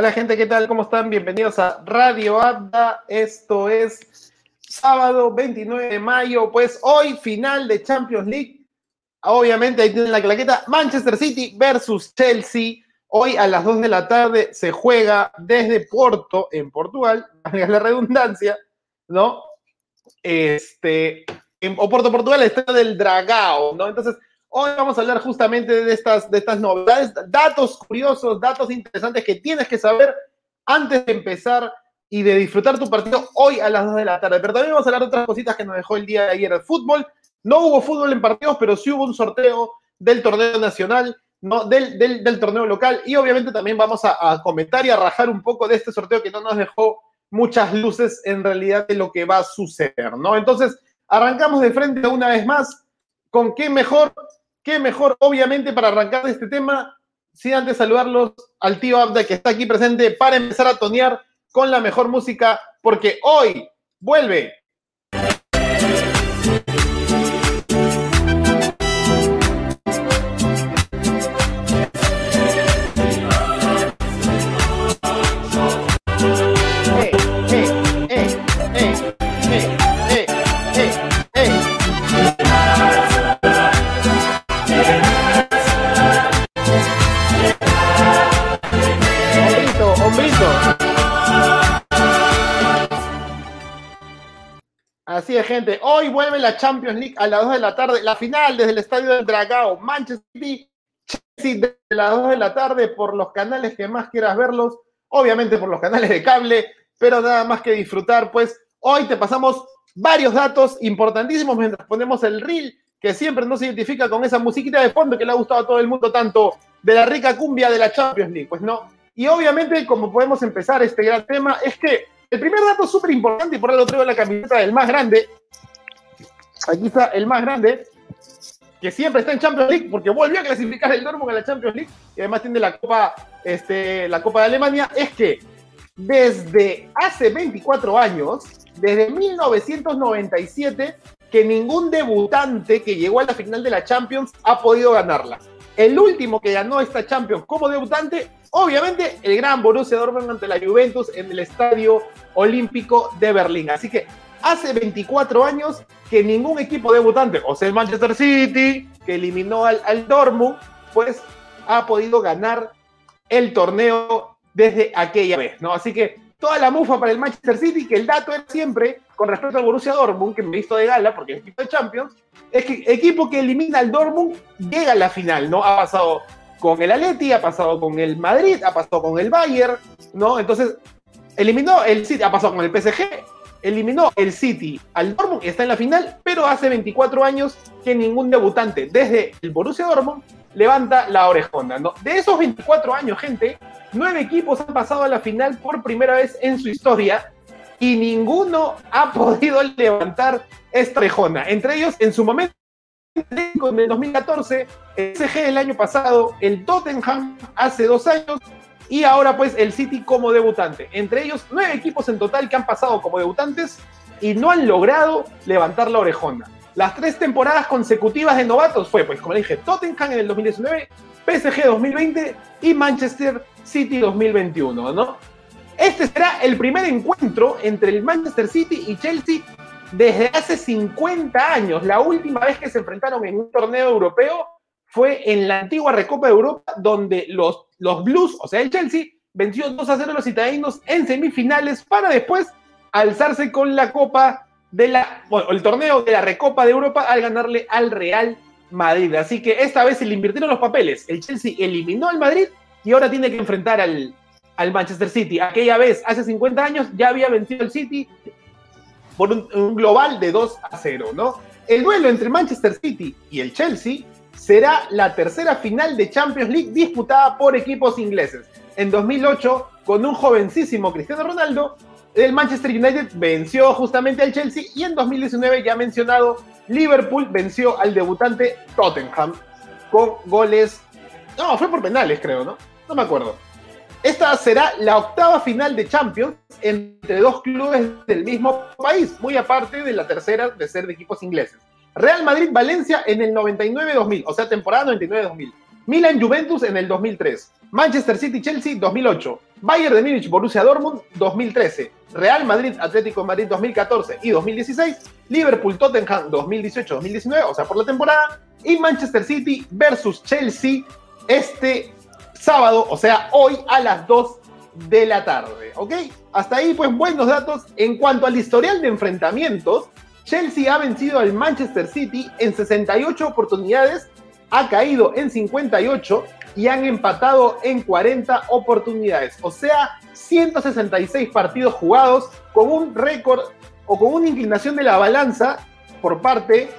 Hola gente, ¿qué tal? ¿Cómo están? Bienvenidos a Radio Abda. Esto es sábado 29 de mayo, pues hoy final de Champions League. Obviamente ahí tienen la claqueta Manchester City versus Chelsea. Hoy a las 2 de la tarde se juega desde Porto, en Portugal, valga la redundancia, ¿no? Este, en Porto, Portugal, está del Dragao, ¿no? Entonces, Hoy vamos a hablar justamente de estas, de estas novedades, datos curiosos, datos interesantes que tienes que saber antes de empezar y de disfrutar tu partido hoy a las 2 de la tarde. Pero también vamos a hablar de otras cositas que nos dejó el día de ayer el fútbol. No hubo fútbol en partidos, pero sí hubo un sorteo del torneo nacional, ¿no? del, del, torneo local. Y obviamente también vamos a, a comentar y a rajar un poco de este sorteo que no nos dejó muchas luces en realidad de lo que va a suceder, ¿no? Entonces, arrancamos de frente una vez más. ¿Con qué mejor qué mejor, obviamente, para arrancar este tema, si antes saludarlos al tío Abda que está aquí presente para empezar a tonear con la mejor música, porque hoy vuelve Gente. Hoy vuelve la Champions League a las 2 de la tarde. La final desde el Estadio del Dragao. Manchester City, Chelsea desde las 2 de la tarde por los canales que más quieras verlos. Obviamente por los canales de cable, pero nada más que disfrutar. Pues hoy te pasamos varios datos importantísimos mientras ponemos el reel que siempre no se identifica con esa musiquita de fondo que le ha gustado a todo el mundo, tanto de la rica cumbia de la Champions League. Pues no. Y obviamente, como podemos empezar este gran tema, es que el primer dato súper importante, y por lo traigo la camiseta del más grande. Aquí está el más grande, que siempre está en Champions League, porque volvió a clasificar el Dortmund a la Champions League, y además tiene la Copa, este, la Copa de Alemania, es que desde hace 24 años, desde 1997, que ningún debutante que llegó a la final de la Champions ha podido ganarla. El último que ganó esta Champions como debutante Obviamente, el gran Borussia Dortmund ante la Juventus en el Estadio Olímpico de Berlín. Así que hace 24 años que ningún equipo debutante, o sea, el Manchester City, que eliminó al, al Dortmund, pues ha podido ganar el torneo desde aquella vez, ¿no? Así que toda la mufa para el Manchester City, que el dato es siempre, con respecto al Borussia Dortmund, que me visto de gala, porque es equipo de Champions, es que equipo que elimina al Dortmund llega a la final, ¿no? Ha pasado con el Atleti, ha pasado con el Madrid, ha pasado con el Bayern, ¿no? Entonces, eliminó el City, ha pasado con el PSG, eliminó el City al Dortmund, está en la final, pero hace 24 años que ningún debutante desde el Borussia Dortmund levanta la orejona, ¿no? De esos 24 años, gente, nueve equipos han pasado a la final por primera vez en su historia y ninguno ha podido levantar esta orejona. Entre ellos, en su momento, en el 2014, el CG el año pasado, el Tottenham hace dos años y ahora pues el City como debutante. Entre ellos, nueve equipos en total que han pasado como debutantes y no han logrado levantar la orejona. Las tres temporadas consecutivas de novatos fue, pues como dije, Tottenham en el 2019, PSG 2020 y Manchester City 2021, ¿no? Este será el primer encuentro entre el Manchester City y Chelsea desde hace 50 años. La última vez que se enfrentaron en un torneo europeo fue en la antigua Recopa de Europa, donde los, los Blues, o sea, el Chelsea, venció 2 a 0 a los italianos en semifinales para después alzarse con la Copa de el torneo de la Recopa de Europa al ganarle al Real Madrid. Así que esta vez se le invirtieron los papeles. El Chelsea eliminó al Madrid y ahora tiene que enfrentar al, al Manchester City. Aquella vez, hace 50 años, ya había vencido el City por un, global de 2 a 0, ¿no? El duelo entre Manchester City y el Chelsea será la tercera final de Champions League disputada por equipos ingleses. En 2008, con un jovencísimo Cristiano Ronaldo, el Manchester United venció justamente al Chelsea y en 2019, ya mencionado, Liverpool venció al debutante Tottenham con goles. No, fue por penales, creo, ¿no? No me acuerdo. Esta será la octava final de Champions entre dos clubes del mismo país, muy aparte de la tercera de ser de equipos ingleses. Real Madrid-Valencia en el 99-2000, o sea, temporada 99-2000. Milan-Juventus en el 2003. Manchester City-Chelsea 2008. Bayern de Múnich, Borussia Dortmund 2013, Real Madrid, Atlético de Madrid 2014 y 2016, Liverpool, Tottenham 2018-2019, o sea, por la temporada, y Manchester City versus Chelsea este sábado, o sea, hoy a las 2 de la tarde, ¿ok? Hasta ahí, pues, buenos datos. En cuanto al historial de enfrentamientos, Chelsea ha vencido al Manchester City en 68 oportunidades, ha caído en 58 y han empatado en 40 oportunidades. O sea, 166 partidos jugados con un récord o con una inclinación de la balanza por parte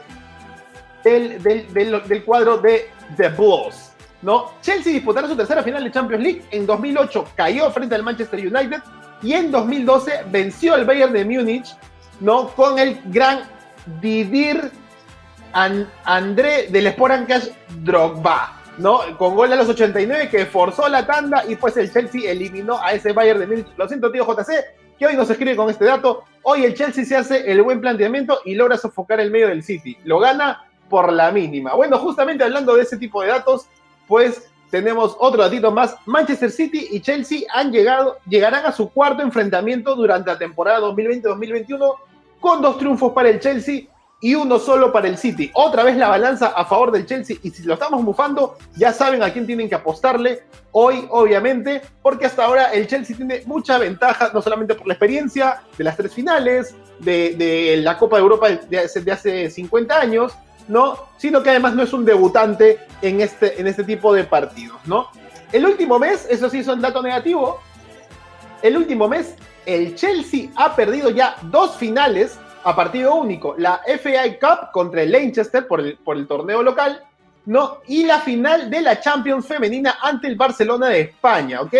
del, del, cuadro de The Bulls. ¿no? Chelsea disputará su tercera final de Champions League. En 2008 cayó frente al Manchester United y en 2012 venció al Bayern de Múnich ¿no? con el gran Didier André del Sporancash Drogba. ¿No? Con gol a los 89 que forzó la tanda y pues el Chelsea eliminó a ese Bayern de Múnich. Lo siento, tío JC, que hoy nos escribe con este dato. Hoy el Chelsea se hace el buen planteamiento y logra sofocar el medio del City. Lo gana por la mínima. Bueno, justamente hablando de ese tipo de datos, pues tenemos otro datito más. Manchester City y Chelsea han llegado, llegarán a su cuarto enfrentamiento durante la temporada 2020-2021 con dos triunfos para el Chelsea y uno solo para el City. Otra vez la balanza a favor del Chelsea y si lo estamos bufando, ya saben a quién tienen que apostarle hoy, obviamente, porque hasta ahora el Chelsea tiene mucha ventaja, no solamente por la experiencia de las tres finales, de, la Copa de Europa de hace, de hace 50 años, ¿no? Sino que además no es un debutante en este, en este tipo de partidos, ¿no? El último mes, eso sí es un dato negativo, el último mes el Chelsea ha perdido ya dos finales a partido único, la FA Cup contra el Leicester por el, por el torneo local, ¿no? Y la final de la Champions femenina ante el Barcelona de España, ¿ok?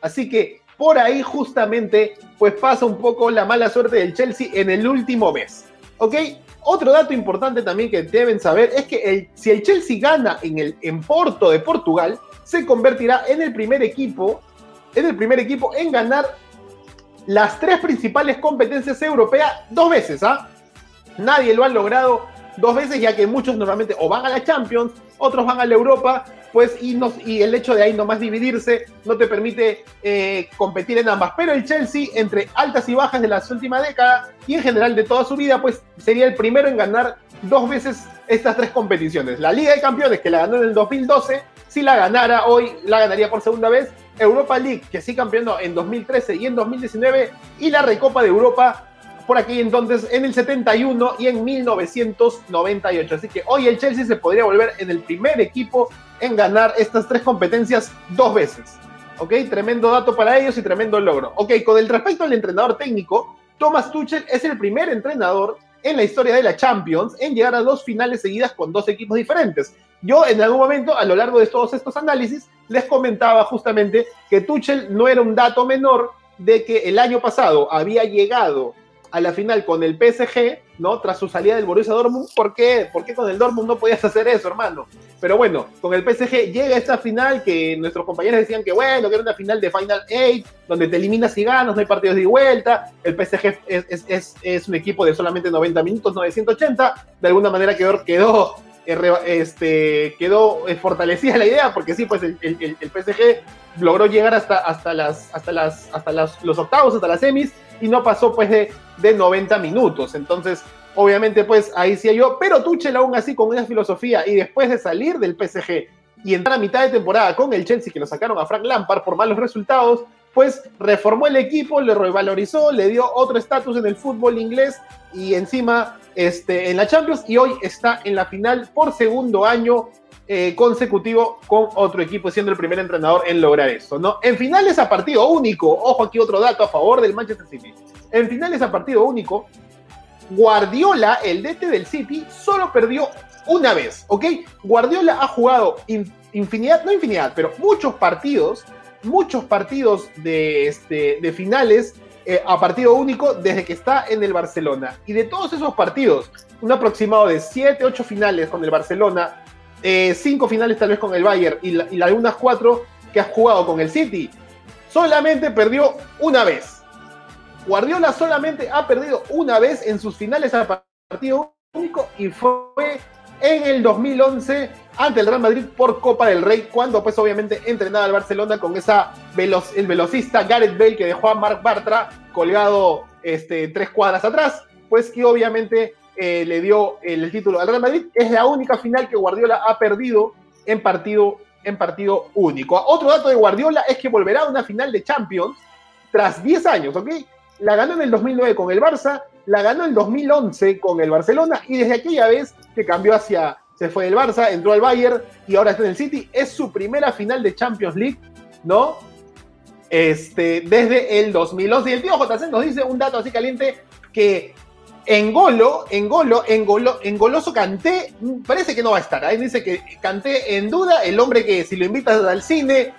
Así que por ahí justamente pues pasa un poco la mala suerte del Chelsea en el último mes, ¿ok? Otro dato importante también que deben saber es que el, si el Chelsea gana en el en Porto de Portugal, se convertirá en el primer equipo, en el primer equipo en ganar las tres principales competencias europeas dos veces, ¿ah? Nadie lo ha logrado dos veces, ya que muchos normalmente o van a la Champions, otros van a la Europa, pues y, y el hecho de ahí nomás dividirse no te permite eh, competir en ambas. Pero el Chelsea, entre altas y bajas de la última década y en general de toda su vida, pues sería el primero en ganar dos veces estas tres competiciones. La Liga de Campeones, que la ganó en el 2012, si la ganara hoy, la ganaría por segunda vez. Europa League, que sí campeonó en 2013 y en 2019, y la Recopa de Europa por aquí entonces en el 71 y en 1998. Así que hoy el Chelsea se podría volver en el primer equipo en ganar estas tres competencias dos veces. ¿Ok? Tremendo dato para ellos y tremendo logro. Ok, con el respecto al entrenador técnico, Thomas Tuchel es el primer entrenador en la historia de la Champions en llegar a dos finales seguidas con dos equipos diferentes. Yo en algún momento, a lo largo de todos estos análisis, les comentaba justamente que Tuchel no era un dato menor de que el año pasado había llegado a la final con el PSG, ¿no? Tras su salida del Borussia Dortmund. ¿Por qué? ¿Por qué con el Dortmund no podías hacer eso, hermano? Pero bueno, con el PSG llega esta final que nuestros compañeros decían que bueno, que era una final de Final 8, donde te eliminas y ganas, no hay partidos de vuelta. El PSG es, un equipo de solamente 90 minutos, 980. De alguna manera quedó este, quedó eh, fortalecida la idea, porque sí, pues el, el, el, PSG logró llegar hasta, hasta, las, hasta, las, hasta las, los octavos, hasta las semis, y no pasó pues de, de 90 minutos. Entonces, obviamente, pues ahí sí yo, pero Tuchel aún así con una filosofía y después de salir del PSG y entrar a mitad de temporada con el Chelsea, que lo sacaron a Frank Lampard por malos resultados, pues reformó el equipo, le revalorizó, le dio otro estatus en el fútbol inglés y encima este, en la Champions y hoy está en la final por segundo año eh, consecutivo con otro equipo, siendo el primer entrenador en lograr eso, ¿no? En finales a partido único, ojo aquí otro dato a favor del Manchester City. En finales a partido único, Guardiola, el DT del City, solo perdió una vez, ¿ok? Guardiola ha jugado infinidad, no infinidad, pero muchos partidos, muchos partidos de, este, de finales eh, a partido único desde que está en el Barcelona. Y de todos esos partidos, un aproximado de 7, 8 finales con el Barcelona, eh, cinco finales tal vez con el Bayern y, y algunas cuatro que has jugado con el City, solamente perdió una vez. Guardiola solamente ha perdido una vez en sus finales a partido único y fue en el 2011 ante el Real Madrid por Copa del Rey, cuando pues obviamente entrenaba al Barcelona con esa el velocista Gareth Bale que dejó a Marc Bartra colgado este, tres cuadras atrás, pues que obviamente eh, le dio el, título al Real Madrid. Es la única final que Guardiola ha perdido en partido, en partido único. Otro dato de Guardiola es que volverá a una final de Champions tras 10 años, ¿ok? La ganó en el 2009 con el Barça, la ganó en el 2011 con el Barcelona y desde aquella vez que cambió hacia, se fue del Barça, entró al Bayern y ahora está en el City, es su primera final de Champions League, ¿no? Este, desde el 2011. Y el tío JC nos dice un dato así caliente que en Golo, en Golo, en Golo, en Goloso Canté, parece que no va a estar. Ahí dice que Canté en duda, el hombre que si lo invitas al cine,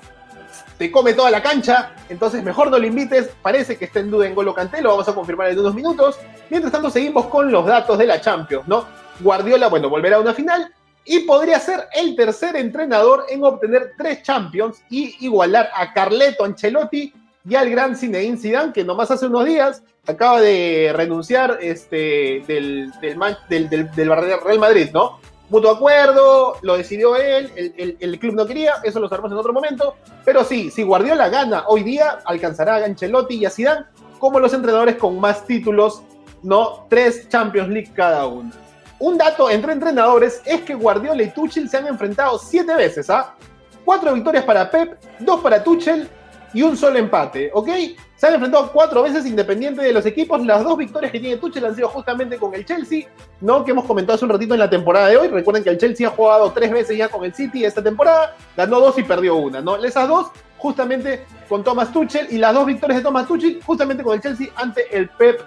te come toda la cancha, entonces mejor no lo invites, parece que está en duda en Golo Canté, lo vamos a confirmar en unos minutos. Mientras tanto, seguimos con los datos de la Champions, ¿no? Guardiola, bueno, volverá a una final y podría ser el tercer entrenador en obtener tres Champions y igualar a Carleto Ancelotti y al gran Zinedine Zidane, que nomás hace unos días acaba de renunciar este, del, del, del, Real Madrid, ¿no? Mutuo acuerdo, lo decidió él, el, el, club no quería, eso lo sabemos en otro momento, pero sí, si Guardiola gana hoy día, alcanzará a Ancelotti y a Zidane como los entrenadores con más títulos, ¿no? Tres Champions League cada uno. Un dato entre entrenadores es que Guardiola y Tuchel se han enfrentado siete veces, ¿ah? Cuatro victorias para Pep, dos para Tuchel y un solo empate, ¿ok? Se han enfrentado cuatro veces independiente de los equipos. Las dos victorias que tiene Tuchel han sido justamente con el Chelsea, ¿no? Que hemos comentado hace un ratito en la temporada de hoy. Recuerden que el Chelsea ha jugado tres veces ya con el City esta temporada, ganó dos y perdió una, ¿no? Esas dos justamente con Thomas Tuchel y las dos victorias de Thomas Tuchel justamente con el Chelsea ante el Pep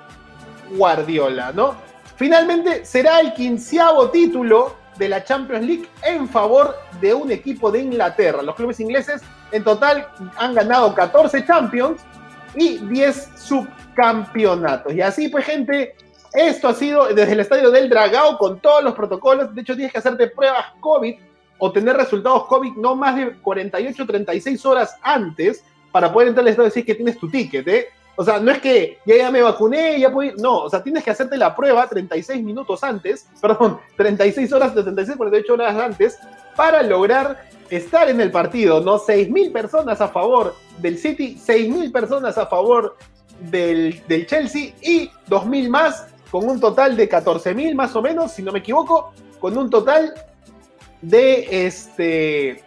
Guardiola, ¿no? Finalmente será el quinceavo título de la Champions League en favor de un equipo de Inglaterra. Los clubes ingleses en total han ganado 14 Champions y 10 subcampeonatos. Y así pues gente, esto ha sido desde el estadio del Dragao con todos los protocolos. De hecho tienes que hacerte pruebas COVID o tener resultados COVID no más de 48 36 horas antes para poder entrar al estadio y decir que tienes tu ticket. ¿eh? O sea, no es que ya, ya me vacuné, ya puedo ir. No, o sea, tienes que hacerte la prueba 36 minutos antes, perdón, 36 horas, 36, 48 horas antes, para lograr estar en el partido, ¿no? 6.000 personas a favor del City, 6.000 personas a favor del, del Chelsea y 2.000 más, con un total de 14.000 más o menos, si no me equivoco, con un total de este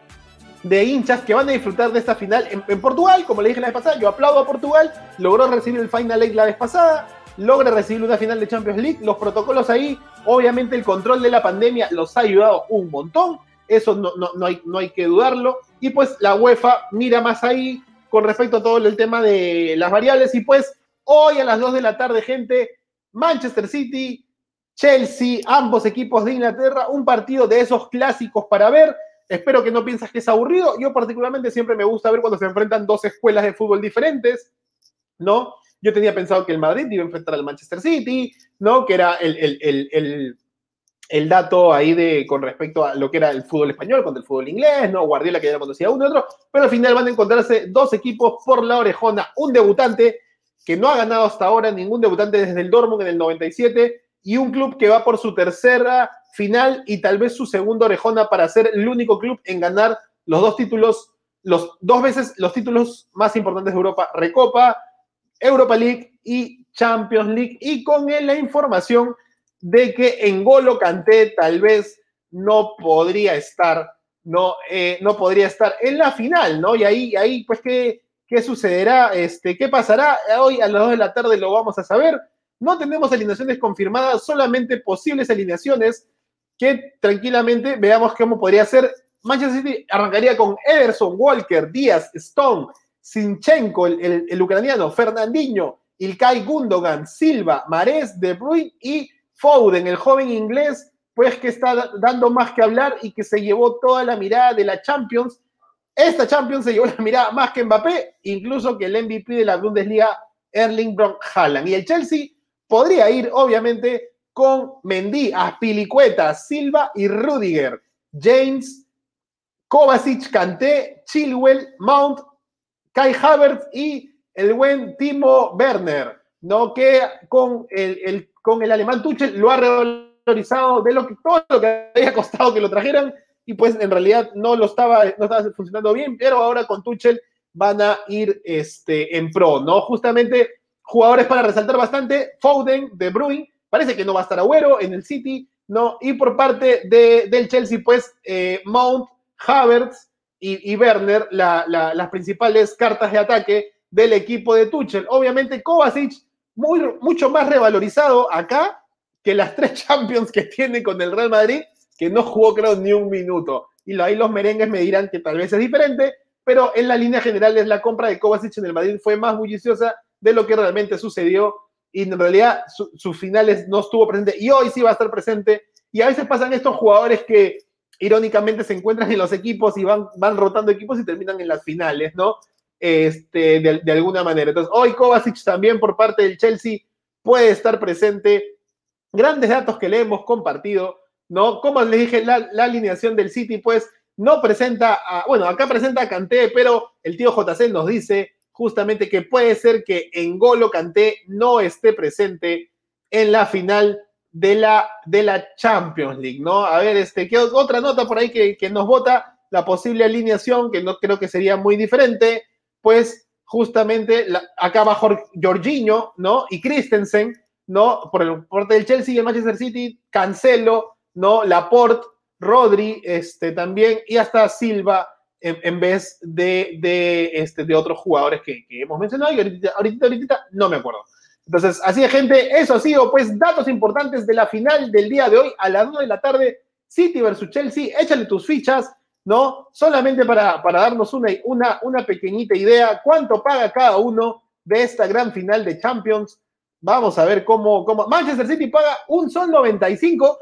de hinchas que van a disfrutar de esta final en, Portugal, como le dije la vez pasada, yo aplaudo a Portugal, logró recibir el Final Eight la vez pasada, logra recibir una final de Champions League, los protocolos ahí, obviamente el control de la pandemia los ha ayudado un montón, eso no, no, hay, no hay que dudarlo, y pues la UEFA mira más ahí con respecto a todo el tema de las variables, y pues hoy a las 2 de la tarde, gente, Manchester City, Chelsea, ambos equipos de Inglaterra, un partido de esos clásicos para ver, Espero que no piensas que es aburrido. Yo particularmente siempre me gusta ver cuando se enfrentan dos escuelas de fútbol diferentes, ¿no? Yo tenía pensado que el Madrid iba a enfrentar al Manchester City, ¿no? Que era el, el, dato ahí de con respecto a lo que era el fútbol español contra el fútbol inglés, ¿no? Guardiola que ya conocía uno y otro, pero al final van a encontrarse dos equipos por la orejona, un debutante que no ha ganado hasta ahora ningún debutante desde el Dortmund en el 97 y un club que va por su tercera final y tal vez su segunda orejona para ser el único club en ganar los dos títulos, los dos veces los títulos más importantes de Europa, Recopa, Europa League y Champions League, y con la información de que en Golo Canté tal vez no podría estar, no, eh, no podría estar en la final, ¿no? Y ahí, ahí pues, ¿qué, ¿qué sucederá? Este, ¿Qué pasará? Hoy a las 2 de la tarde lo vamos a saber. No tenemos alineaciones confirmadas, solamente posibles alineaciones que tranquilamente veamos cómo podría ser. Manchester City arrancaría con Ederson, Walker, Díaz, Stone, Sinchenko, el, ucraniano, Fernandinho, Ilkay Gundogan, Silva, Mares, De Bruyne y Foden, el joven inglés, pues que está dando más que hablar y que se llevó toda la mirada de la Champions. Esta Champions se llevó la mirada más que Mbappé, incluso que el MVP de la Bundesliga, Erling Brock Haaland. Y el Chelsea podría ir, obviamente, con Mendy, Aspilicueta, Silva y Rudiger. James, Kovacic, Kanté, Chilwell, Mount, Kai Havertz y el buen Timo Werner, ¿no? Que con el, con el alemán Tuchel lo ha revalorizado de lo que todo lo que había costado que lo trajeran y pues en realidad no lo estaba, no estaba funcionando bien, pero ahora con Tuchel van a ir este, en pro, ¿no? Justamente jugadores para resaltar bastante, Foden, De Bruyne, parece que no va a estar Agüero en el City, ¿no? Y por parte de, del Chelsea, pues eh, Mount, Havertz y, Werner, las principales cartas de ataque del equipo de Tuchel. Obviamente Kovacic, muy, mucho más revalorizado acá que las tres Champions que tiene con el Real Madrid, que no jugó creo ni un minuto. Y ahí los merengues me dirán que tal vez es diferente, pero en la línea general es la compra de Kovacic en el Madrid fue más bulliciosa de lo que realmente sucedió y en realidad sus finales no estuvo presente y hoy sí va a estar presente. Y a veces pasan estos jugadores que irónicamente se encuentran en los equipos y van, van rotando equipos y terminan en las finales, ¿no? Este, de, alguna manera. Entonces, hoy Kovacic también por parte del Chelsea puede estar presente. Grandes datos que le hemos compartido, ¿no? Como les dije, la, la alineación del City, pues no presenta, a, bueno, acá presenta a pero el tío JC nos dice justamente que puede ser que Engolo Kanté no esté presente en la final de la, de la Champions League, ¿no? A ver, este, ¿qué otra nota por ahí que, nos vota la posible alineación, que no creo que sería muy diferente, pues justamente acá va Jorginho, ¿no? Y Christensen, ¿no? Por el parte del Chelsea y el Manchester City, Cancelo, ¿no? Laporte, Rodri, este, también, y hasta Silva, en, vez de, de, este, de otros jugadores que, hemos mencionado y ahorita, ahorita, ahorita no me acuerdo. Entonces, así de gente, eso ha sido pues datos importantes de la final del día de hoy a las 2 de la tarde, City versus Chelsea, échale tus fichas, ¿no? Solamente para, para darnos una, una, una pequeñita idea, cuánto paga cada uno de esta gran final de Champions. Vamos a ver cómo, cómo Manchester City paga un sol 95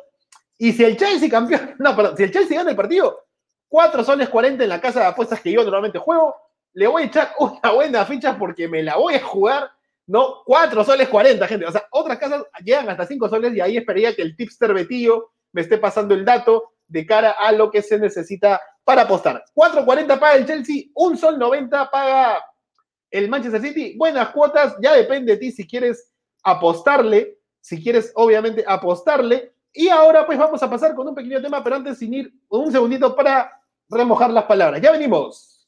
y si el Chelsea campeón, no, perdón, si el Chelsea gana el partido, 4 soles 40 en la casa de apuestas que yo normalmente juego, le voy a echar una buena ficha porque me la voy a jugar, ¿no? 4 soles 40, gente. O sea, otras casas llegan hasta 5 soles y ahí esperaría que el tipster Betillo me esté pasando el dato de cara a lo que se necesita para apostar. 4.40 paga el Chelsea, un sol 90 paga el Manchester City. Buenas cuotas, ya depende de ti si quieres apostarle, si quieres obviamente apostarle. Y ahora pues vamos a pasar con un pequeño tema, pero antes sin ir un segundito para remojar las palabras. Ya venimos.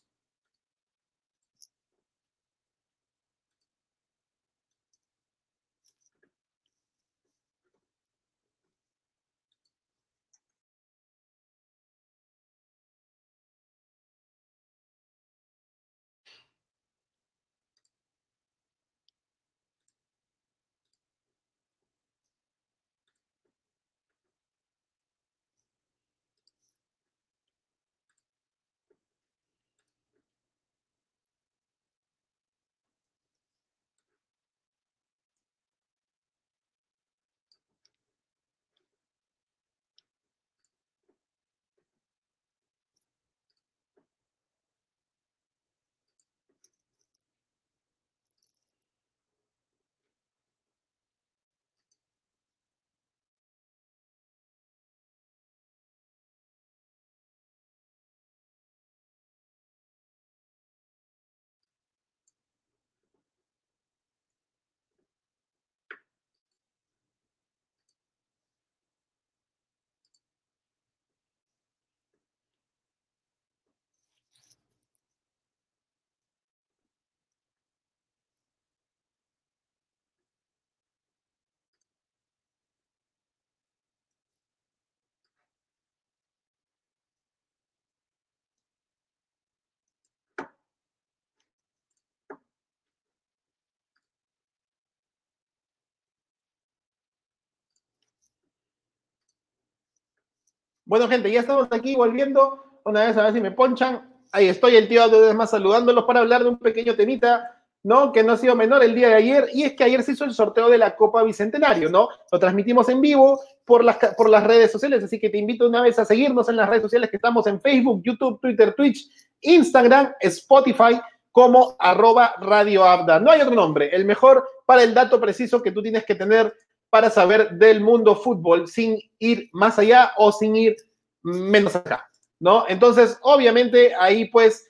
Bueno, gente, ya estamos aquí volviendo. Una vez a ver si me ponchan. Ahí estoy, el tío de más saludándolos para hablar de un pequeño temita, ¿no? Que no ha sido menor el día de ayer. Y es que ayer se hizo el sorteo de la Copa Bicentenario, ¿no? Lo transmitimos en vivo por las, por las redes sociales. Así que te invito una vez a seguirnos en las redes sociales que estamos en Facebook, YouTube, Twitter, Twitch, Instagram, Spotify como arroba Radio. No hay otro nombre. El mejor para el dato preciso que tú tienes que tener para saber del mundo fútbol sin ir más allá o sin ir menos acá, ¿no? Entonces, obviamente, ahí pues,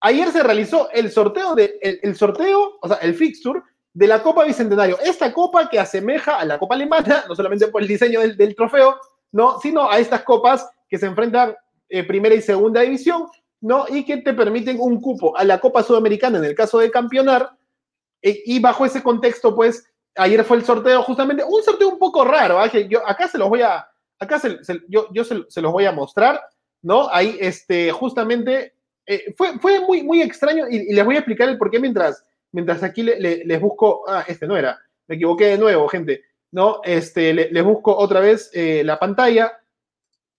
ayer se realizó el sorteo de, el, sorteo, o sea, el fixture de la Copa Bicentenario. Esta copa que asemeja a la Copa Alemana, no solamente por el diseño del, trofeo, ¿no? sino a estas copas que se enfrentan eh, primera y segunda división, ¿no? y que te permiten un cupo a la Copa Sudamericana en el caso de campeonar. E, y bajo ese contexto, pues, ayer fue el sorteo, justamente, un sorteo un poco raro, que yo acá se los voy a, acá se, yo, yo se, los voy a mostrar, ¿no? Ahí, este, justamente, eh, fue, fue muy, muy extraño y, les voy a explicar el por qué mientras mientras aquí les busco, ah, este no era, me equivoqué de nuevo, gente, ¿no? Este, les busco otra vez eh, la pantalla,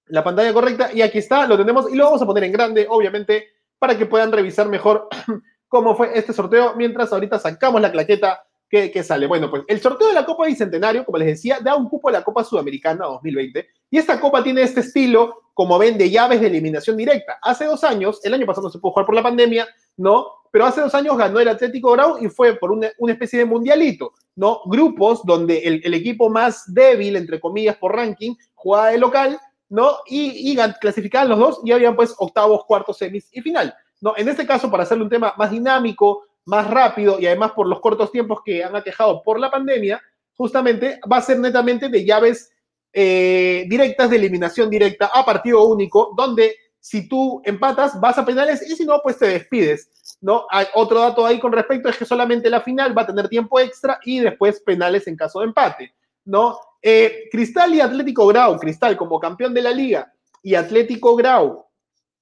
la pantalla correcta, y aquí está, lo tenemos, y lo vamos a poner en grande, obviamente, para que puedan revisar mejor cómo fue este sorteo, mientras ahorita sacamos la claqueta que, sale. Bueno, pues el sorteo de la Copa Bicentenario, como les decía, da un cupo a la Copa Sudamericana 2020, y esta copa tiene este estilo, como ven, de llaves de eliminación directa. Hace dos años, el año pasado no se pudo jugar por la pandemia, ¿no? pero hace dos años ganó el Atlético Grau y fue por una, especie de mundialito, ¿no? Grupos donde el, equipo más débil, entre comillas, por ranking, jugaba de local, ¿no? Y, y clasificaban los dos y habían pues octavos, cuartos, semis y final, ¿no? En este caso, para hacerle un tema más dinámico, más rápido y además por los cortos tiempos que han aquejado por la pandemia, justamente va a ser netamente de llaves eh, directas de eliminación directa a partido único, donde si tú empatas vas a penales y si no, pues te despides. ¿no? Otro dato ahí con respecto es que solamente la final va a tener tiempo extra y después penales en caso de empate, ¿no? Eh, Cristal y Atlético Grau, Cristal como campeón de la liga y Atlético Grau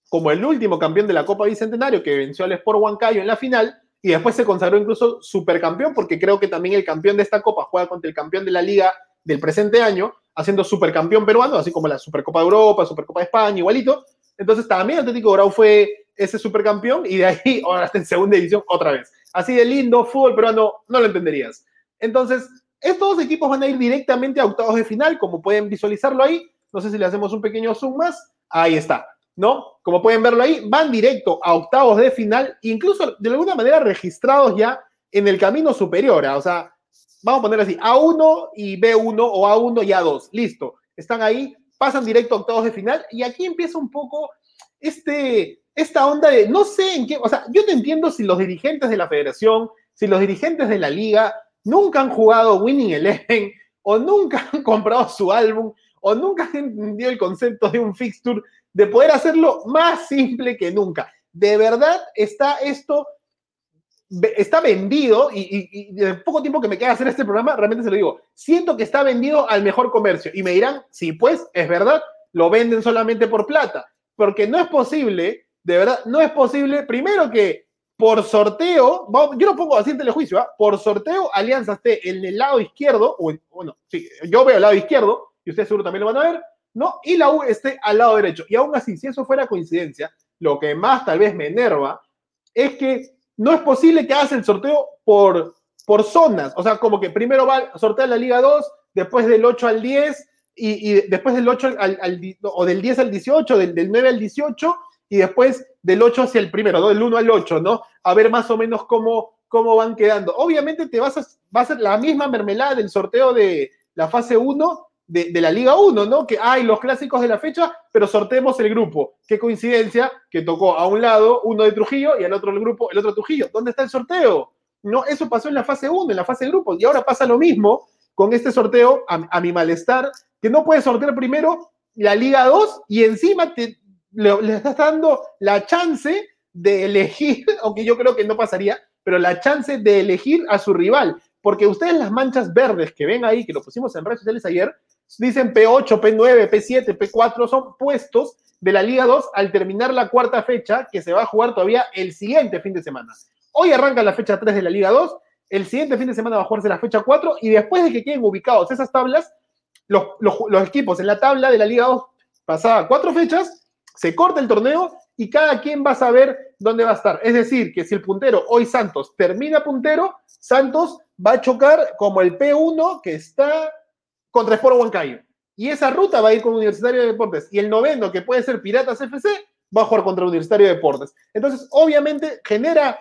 como el último campeón de la Copa Bicentenario que venció al Sport Huancayo en la final y después se consagró incluso supercampeón porque creo que también el campeón de esta copa juega contra el campeón de la liga del presente año, haciendo supercampeón peruano, así como la Supercopa de Europa, Supercopa de España, igualito. Entonces también Atlético Grau fue ese supercampeón y de ahí ahora está en segunda división otra vez. Así de lindo, fútbol peruano, no lo entenderías. Entonces, estos dos equipos van a ir directamente a octavos de final, como pueden visualizarlo ahí. No sé si le hacemos un pequeño zoom más. Ahí está, ¿no? Como pueden verlo ahí, van directo a octavos de final, incluso de alguna manera registrados ya en el camino superior. ¿ah? O sea, vamos a poner así, A1 y B1 o A1 y A2. Listo, están ahí, pasan directo a octavos de final y aquí empieza un poco este, esta onda de no sé en qué, o sea, yo te entiendo si los dirigentes de la federación, si los dirigentes de la liga nunca han jugado Winning Eleven o nunca han comprado su álbum o nunca han entendido el concepto de un fixture, de poder hacerlo más simple que nunca. De verdad está esto, está vendido y, y, de poco tiempo que me queda hacer este programa, realmente se lo digo, siento que está vendido al mejor comercio. Y me dirán, sí, pues es verdad, lo venden solamente por plata, porque no es posible de verdad, no es posible, primero que por sorteo, yo lo pongo así en telejuicio, ¿ah? por sorteo Alianza esté en el lado izquierdo, o bueno, sí, yo veo el lado izquierdo, y ustedes seguro también lo van a ver, ¿no? Y la U esté al lado derecho. Y aún así, si eso fuera coincidencia, lo que más tal vez me enerva es que no es posible que hagas el sorteo por, por zonas. O sea, como que primero va a sortear la Liga 2, después del 8 al 10, y, después del 8 al, o del 10 al 18, del, del 9 al 18, y después del 8 hacia el primero, ¿no? Del 1 al 8, ¿no? A ver más o menos cómo, cómo van quedando. Obviamente te vas a, va a la misma mermelada del sorteo de la fase 1 de, la Liga 1, ¿no? Que hay los clásicos de la fecha, pero sorteemos el grupo. Qué coincidencia que tocó a un lado uno de Trujillo y al otro el grupo, el otro Trujillo. ¿Dónde está el sorteo? No, eso pasó en la fase 1, en la fase de grupos, y ahora pasa lo mismo con este sorteo, a, mi malestar, que no puedes sortear primero la Liga 2 y encima te, le, estás dando la chance de elegir, aunque yo creo que no pasaría, pero la chance de elegir a su rival. Porque ustedes las manchas verdes que ven ahí, que lo pusimos en redes sociales ayer, dicen P8, P9, P7, P4, son puestos de la Liga 2 al terminar la cuarta fecha que se va a jugar todavía el siguiente fin de semana. Hoy arranca la fecha 3 de la Liga 2, el siguiente fin de semana va a jugarse la fecha 4 y después de que queden ubicados esas tablas, los, los equipos en la tabla de la Liga 2 pasada cuatro fechas se corta el torneo y cada quien va a saber dónde va a estar. Es decir, que si el puntero hoy Santos termina puntero, Santos va a chocar como el P1 que está contra Sport Huancayo. Y esa ruta va a ir con Universitario de Deportes. Y el noveno, que puede ser Piratas FC, va a jugar contra Universitario de Deportes. Entonces, obviamente, genera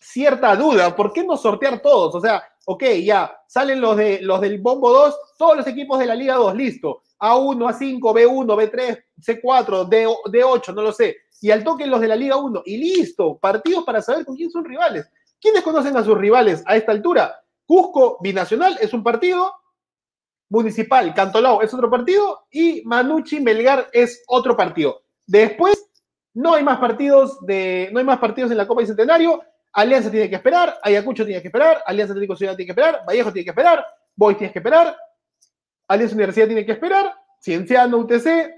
cierta duda. ¿Por qué no sortear todos? O sea, ok, ya, salen los, de, los del Bombo 2, todos los equipos de la Liga 2, listo. A1, A5, B1, B3, C4, D, D8, no lo sé. Y al toque los de la Liga 1. Y listo, partidos para saber con quién son rivales. ¿Quiénes conocen a sus rivales a esta altura? Cusco Binacional es un partido, Municipal Cantolao es otro partido y Manucci Melgar es otro partido. Después no hay más partidos de no hay más partidos en la Copa Bicentenario. Alianza tiene que esperar, Ayacucho tiene que esperar, Alianza Atlético Ciudad tiene que esperar, Vallejo tiene que esperar, Boys tiene que esperar, Alianza Universidad tiene que esperar, Cienciano UTC,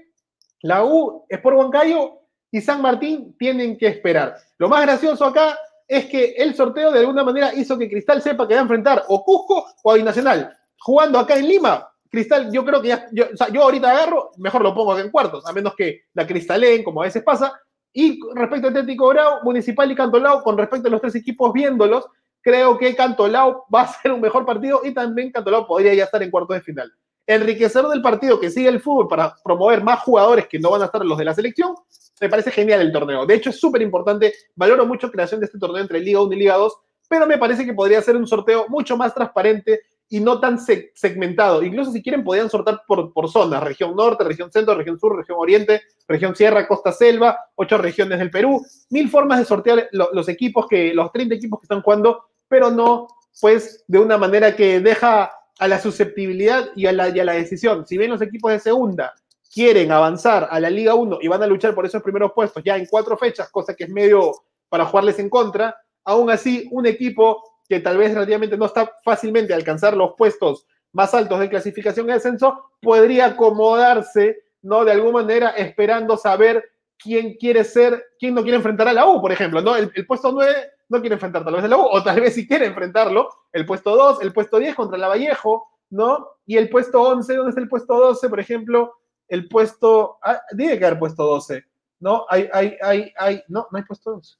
la U, Sport Huancayo y San Martín tienen que esperar. Lo más gracioso acá es que el sorteo de alguna manera hizo que Cristal sepa que va a enfrentar o Cusco o a Binacional. Jugando acá en Lima, Cristal, yo creo que ya, yo, yo ahorita agarro, mejor lo pongo acá en cuartos, a menos que la Cristaleen, como a veces pasa. Y respecto a Atlético Grau, Municipal y Cantolao, con respecto a los tres equipos viéndolos, creo que Cantolao va a ser un mejor partido y también Cantolao podría ya estar en cuartos de final enriquecedor del partido que sigue el fútbol para promover más jugadores que no van a estar los de la selección, me parece genial el torneo. De hecho, es súper importante. Valoro mucho la creación de este torneo entre Liga 1 y Liga 2, pero me parece que podría ser un sorteo mucho más transparente y no tan segmentado. Incluso si quieren, podrían sortar por, por zonas, región norte, región centro, región sur, región oriente, región sierra, costa selva, ocho regiones del Perú, mil formas de sortear los equipos, que los 30 equipos que están jugando, pero no pues de una manera que deja a la susceptibilidad y a la, la decisión. Si bien los equipos de segunda quieren avanzar a la Liga 1 y van a luchar por esos primeros puestos ya en cuatro fechas, cosa que es medio para jugarles en contra, aún así un equipo que tal vez relativamente no está fácilmente a alcanzar los puestos más altos de clasificación y ascenso, podría acomodarse, ¿no? De alguna manera esperando saber quién quiere ser, quién no quiere enfrentar a la U, por ejemplo, ¿no? El, puesto 9 no quiere enfrentar tal vez a la U, o tal vez si quiere enfrentarlo, el puesto 2, el puesto 10 contra la Vallejo, ¿no? Y el puesto 11, ¿dónde está el puesto 12? Por ejemplo, el puesto, ah, que haber puesto 12, ¿no? Hay, hay, hay, hay, no, no hay puesto 12.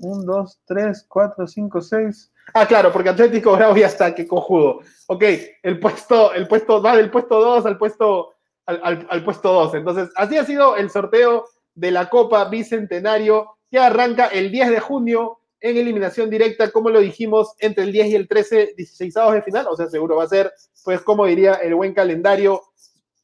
1, 2, 3, 4, 5, 6. Ah, claro, porque Atlético Bravo ya está, qué cojudo. Ok, el puesto, el puesto va del puesto 2 al puesto, al, al, puesto 12. Entonces, así ha sido el sorteo de la Copa Bicentenario que arranca el 10 de junio en eliminación directa, como lo dijimos, entre el 10 y el 13, 16 de final, o sea, seguro va a ser, pues, como diría el buen calendario,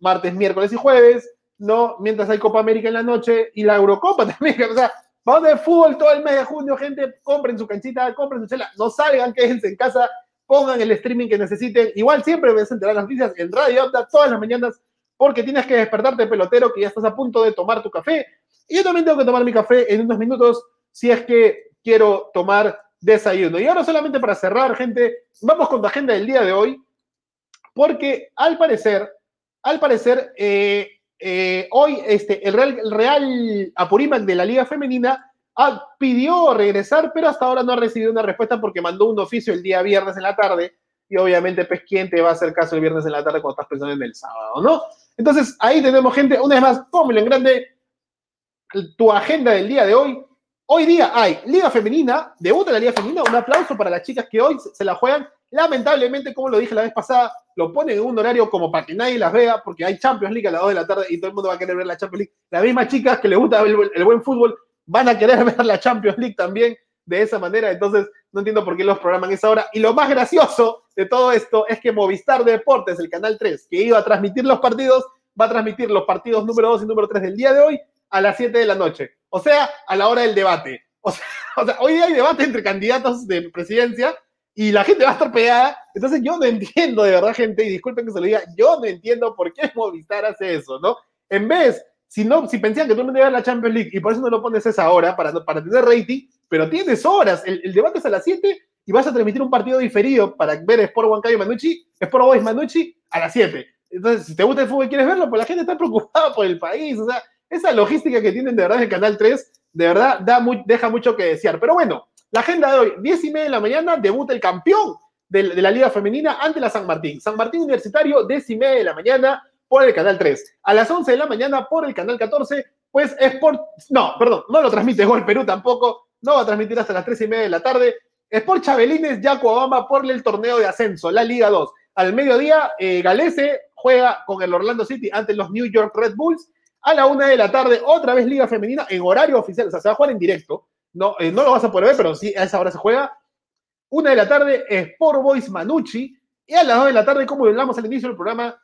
martes, miércoles y jueves, ¿no? Mientras hay Copa América en la noche y la Eurocopa también, o sea, vamos de fútbol todo el mes de junio, gente, compren su canchita, compren su chela, no salgan, quédense en casa, pongan el streaming que necesiten, igual siempre ves enterar las noticias en Radio todas las mañanas, porque tienes que despertarte pelotero, que ya estás a punto de tomar tu café, y yo también tengo que tomar mi café en unos minutos, si es que quiero tomar desayuno. Y ahora solamente para cerrar, gente, vamos con la agenda del día de hoy, porque al parecer, al parecer, eh, eh, hoy este, el Real, el Apurímac de la Liga Femenina ah, pidió regresar, pero hasta ahora no ha recibido una respuesta porque mandó un oficio el día viernes en la tarde y obviamente, pues, ¿quién te va a hacer caso el viernes en la tarde cuando estás pensando en el sábado, no? Entonces, ahí tenemos gente, una vez más, póngalo en grande, tu agenda del día de hoy, Hoy día hay Liga Femenina, debuta la Liga Femenina, un aplauso para las chicas que hoy se la juegan. Lamentablemente, como lo dije la vez pasada, lo ponen en un horario como para que nadie las vea, porque hay Champions League a las 2 de la tarde y todo el mundo va a querer ver la Champions League. Las mismas chicas que les gusta el, buen fútbol van a querer ver la Champions League también de esa manera. Entonces, no entiendo por qué los programan esa hora. Y lo más gracioso de todo esto es que Movistar Deportes, el canal 3, que iba a transmitir los partidos, va a transmitir los partidos número 2 y número 3 del día de hoy a las 7 de la noche. O sea, a la hora del debate. O sea, o sea, hoy día hay debate entre candidatos de presidencia y la gente va a estar pegada. Entonces yo no entiendo de verdad, gente, y disculpen que se lo diga, yo no entiendo por qué Movistar hace eso, ¿no? En vez, si no, si pensaban que tú no a la Champions League y por eso no lo pones esa hora para, para tener rating, pero tienes horas, el, el debate es a las 7 y vas a transmitir un partido diferido para ver Sport Huancayo Manucci, Sport Boys Manucci a las 7. Entonces, si te gusta el fútbol y quieres verlo, pues la gente está preocupada por el país, o sea, esa logística que tienen de verdad en el Canal 3, de verdad da deja mucho que desear. Pero bueno, la agenda de hoy, 10 y media de la mañana, debuta el campeón de, la Liga Femenina ante la San Martín. San Martín Universitario, 10 y media de la mañana por el Canal 3. A las 11 de la mañana por el Canal 14, pues Sport... No, perdón, no lo transmite Gol Perú tampoco. No va a transmitir hasta las 3 y media de la tarde. Sport Chabelines, Yaco Obama por el torneo de ascenso, la Liga 2. Al mediodía, eh, juega con el Orlando City ante los New York Red Bulls a la una de la tarde, otra vez Liga Femenina en horario oficial, o sea, se va a jugar en directo. No, eh, no lo vas a poder ver, pero sí, a esa hora se juega. Una de la tarde, Sport Boys Manucci. Y a las dos de la tarde, como hablamos al inicio del programa,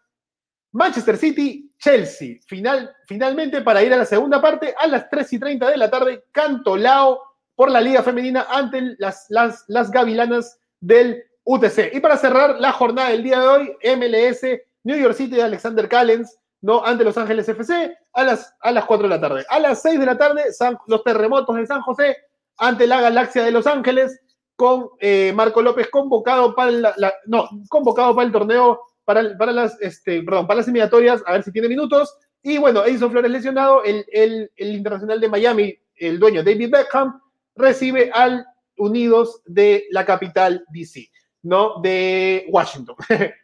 Manchester City, Chelsea. Final, finalmente, para ir a la segunda parte, a las 3 y 30 de la tarde, Cantolao por la Liga Femenina ante las, las, las Gavilanas del UTC. Y para cerrar la jornada del día de hoy, MLS, New York City de Alexander Callens, ¿no? Ante Los Ángeles FC a las, a las 4 de la tarde. A las 6 de la tarde, los terremotos de San José ante la Galaxia de Los Ángeles, con eh, Marco López convocado para, no, convocado para el torneo, para, para, las, este, perdón, para las eliminatorias, a ver si tiene minutos. Y bueno, Edison Flores lesionado, el, el, el internacional de Miami, el dueño David Beckham, recibe al Unidos de la capital DC, ¿no? De Washington.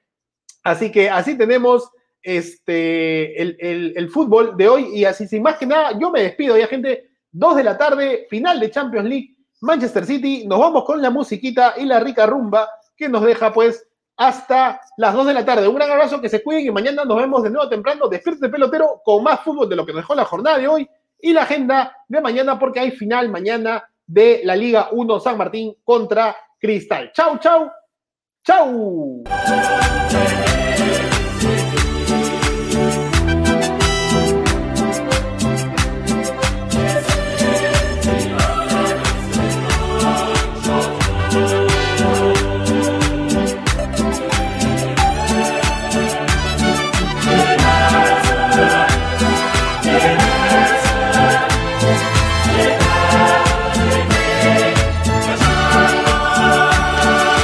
así que así tenemos este, el, el, fútbol de hoy y así sin más que nada, yo me despido ya gente, dos de la tarde, final de Champions League, Manchester City, nos vamos con la musiquita y la rica rumba que nos deja pues hasta las 2 de la tarde. Un gran abrazo, que se cuiden y mañana nos vemos de nuevo temprano, despierte pelotero, con más fútbol de lo que nos dejó la jornada de hoy y la agenda de mañana porque hay final mañana de la Liga 1 San Martín contra Cristal. Chau, chau, chau.